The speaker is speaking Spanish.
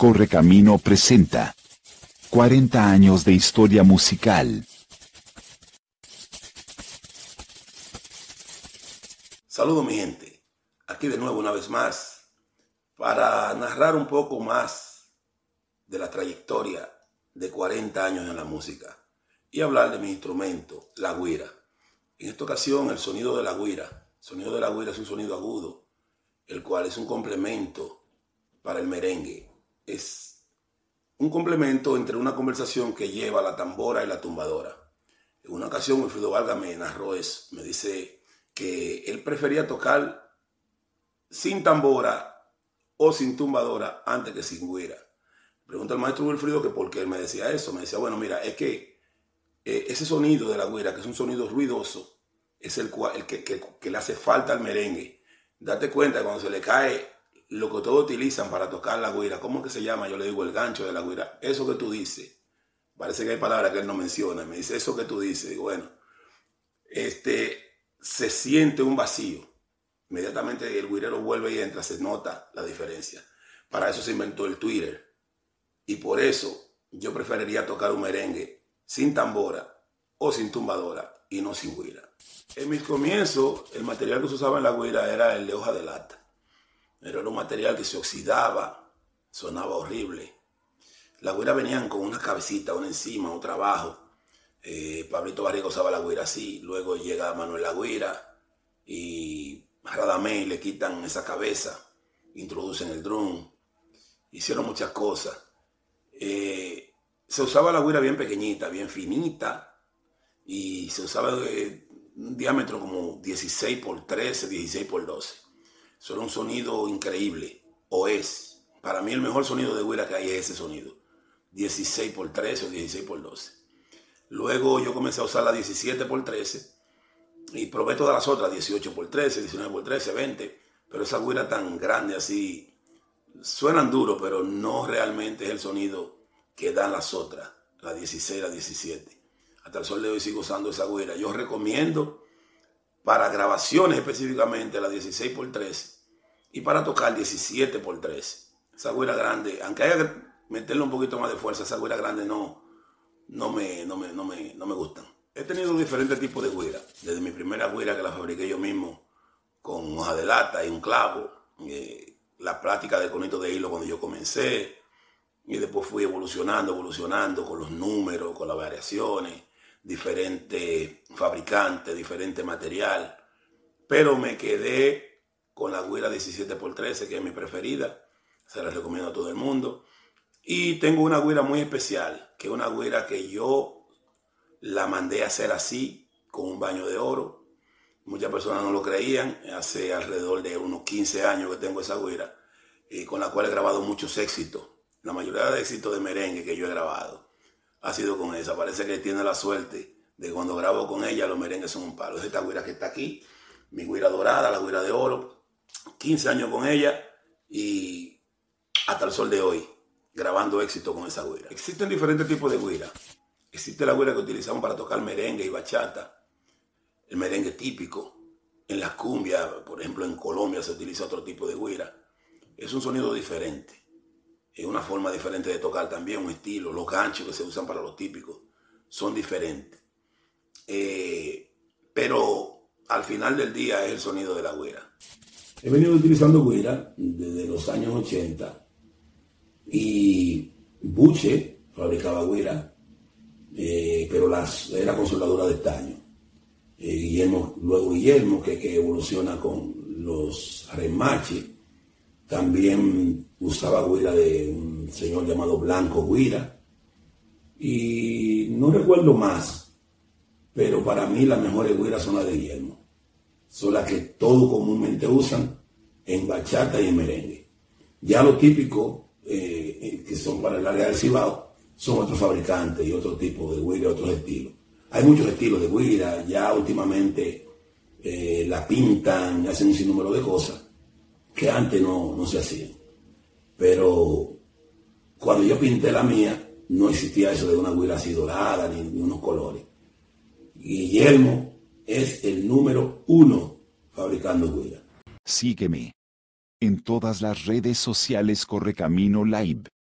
Correcamino presenta 40 años de historia musical. Saludos mi gente, aquí de nuevo una vez más para narrar un poco más de la trayectoria de 40 años en la música y hablar de mi instrumento, la guira. En esta ocasión el sonido de la guira. El sonido de la guira es un sonido agudo, el cual es un complemento para el merengue es un complemento entre una conversación que lleva la tambora y la tumbadora. En una ocasión, Wilfrido Valga me narró eso. Me dice que él prefería tocar sin tambora o sin tumbadora antes que sin guira. Pregunta al maestro Wilfrido que por qué él me decía eso. Me decía, bueno, mira, es que eh, ese sonido de la guira, que es un sonido ruidoso, es el, cual, el que, que le hace falta al merengue. Date cuenta, cuando se le cae lo que todos utilizan para tocar la guira, ¿cómo que se llama? Yo le digo el gancho de la guira. Eso que tú dices, parece que hay palabras que él no menciona. Me dice, eso que tú dices, digo, bueno, este, se siente un vacío. Inmediatamente el guirero vuelve y entra, se nota la diferencia. Para eso se inventó el Twitter. Y por eso yo preferiría tocar un merengue sin tambora o sin tumbadora y no sin guira. En mis comienzos, el material que se usaba en la guira era el de hoja de lata. Era un material que se oxidaba, sonaba horrible. Las güeras venían con una cabecita, una encima, otra abajo. Eh, Pablito Barriga usaba la güera así, luego llega Manuel La y Radamé le quitan esa cabeza, introducen el drum, hicieron muchas cosas. Eh, se usaba la güera bien pequeñita, bien finita, y se usaba de un diámetro como 16 por 13, 16 por 12. Eso un sonido increíble, o es. Para mí el mejor sonido de hay es ese sonido. 16 por 13 o 16 por 12. Luego yo comencé a usar la 17 por 13 y probé todas las otras, 18 por 13, 19 por 13, 20. Pero esa güira tan grande así, suenan duro, pero no realmente es el sonido que dan las otras, la 16, la 17. Hasta el sol de hoy sigo usando esa güira. Yo recomiendo para grabaciones específicamente la 16 x 13 y para tocar 17 x 13. Esa güera grande, aunque haya que meterle un poquito más de fuerza, esa güera grande no, no, me, no, me, no, me, no me gustan. He tenido diferentes tipos de güera. Desde mi primera güera que la fabriqué yo mismo con hoja de lata y un clavo. Eh, la práctica de conito de hilo cuando yo comencé. Y después fui evolucionando, evolucionando con los números, con las variaciones diferente fabricante, diferente material, pero me quedé con la Guira 17x13, que es mi preferida, se la recomiendo a todo el mundo. Y tengo una Guira muy especial, que es una Guira que yo la mandé a hacer así, con un baño de oro. Muchas personas no lo creían, hace alrededor de unos 15 años que tengo esa Guira, y con la cual he grabado muchos éxitos, la mayoría de éxitos de merengue que yo he grabado ha sido con esa. Parece que tiene la suerte de cuando grabo con ella, los merengues son un palo. Es esta güira que está aquí, mi güira dorada, la güira de oro. 15 años con ella y hasta el sol de hoy, grabando éxito con esa güira. Existen diferentes tipos de güira. Existe la güira que utilizamos para tocar merengue y bachata, el merengue típico. En las cumbias, por ejemplo, en Colombia se utiliza otro tipo de güira. Es un sonido diferente es una forma diferente de tocar también, un estilo. Los ganchos que se usan para los típicos son diferentes. Eh, pero al final del día es el sonido de la güera. He venido utilizando güera desde los años 80 y Buche fabricaba güera, eh, pero las, era con soldadura de estaño. Eh, Guillermo, luego Guillermo, que, que evoluciona con los remaches también usaba guira de un señor llamado Blanco Guira. Y no recuerdo más, pero para mí las mejores guiras son las de Guillermo. Son las que todos comúnmente usan en bachata y en merengue. Ya lo típico, eh, eh, que son para el área del Cibao, son otros fabricantes y otro tipo de guira, otros estilos. Hay muchos estilos de guira, ya últimamente eh, la pintan, hacen un sinnúmero de cosas que antes no, no se hacían. Pero cuando yo pinté la mía, no existía eso de una huila así dorada ni, unos colores. Guillermo es el número uno fabricando huila. Sígueme. En todas las redes sociales Correcamino Live.